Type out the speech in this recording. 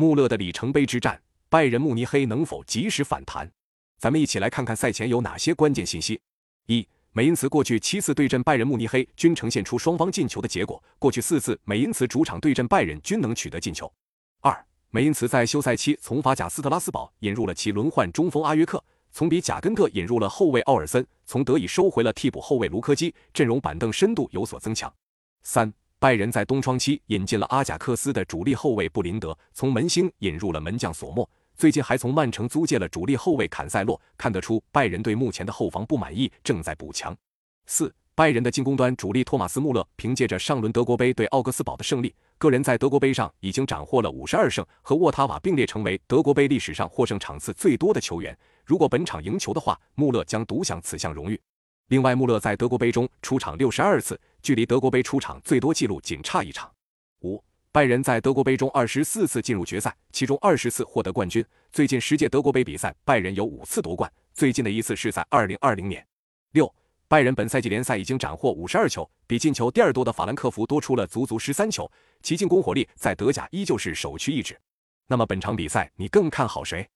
穆勒的里程碑之战，拜仁慕尼黑能否及时反弹？咱们一起来看看赛前有哪些关键信息。一、美因茨过去七次对阵拜仁慕尼黑均呈现出双方进球的结果，过去四次美因茨主场对阵拜仁均能取得进球。二、美因茨在休赛期从法甲斯特拉斯堡引入了其轮换中锋阿约克，从比贾根特引入了后卫奥尔森，从德乙收回了替补后卫卢科基，阵容板凳深度有所增强。三。拜仁在冬窗期引进了阿贾克斯的主力后卫布林德，从门兴引入了门将索莫，最近还从曼城租借了主力后卫坎塞洛。看得出拜仁对目前的后防不满意，正在补强。四，拜仁的进攻端主力托马斯穆勒凭借着上轮德国杯对奥格斯堡的胜利，个人在德国杯上已经斩获了五十二胜，和沃塔瓦并列成为德国杯历史上获胜场次最多的球员。如果本场赢球的话，穆勒将独享此项荣誉。另外，穆勒在德国杯中出场六十二次，距离德国杯出场最多纪录仅差一场。五，拜仁在德国杯中二十四次进入决赛，其中二十次获得冠军。最近十届德国杯比赛，拜仁有五次夺冠，最近的一次是在二零二零年。六，拜仁本赛季联赛已经斩获五十二球，比进球第二多的法兰克福多出了足足十三球，其进攻火力在德甲依旧是首屈一指。那么本场比赛你更看好谁？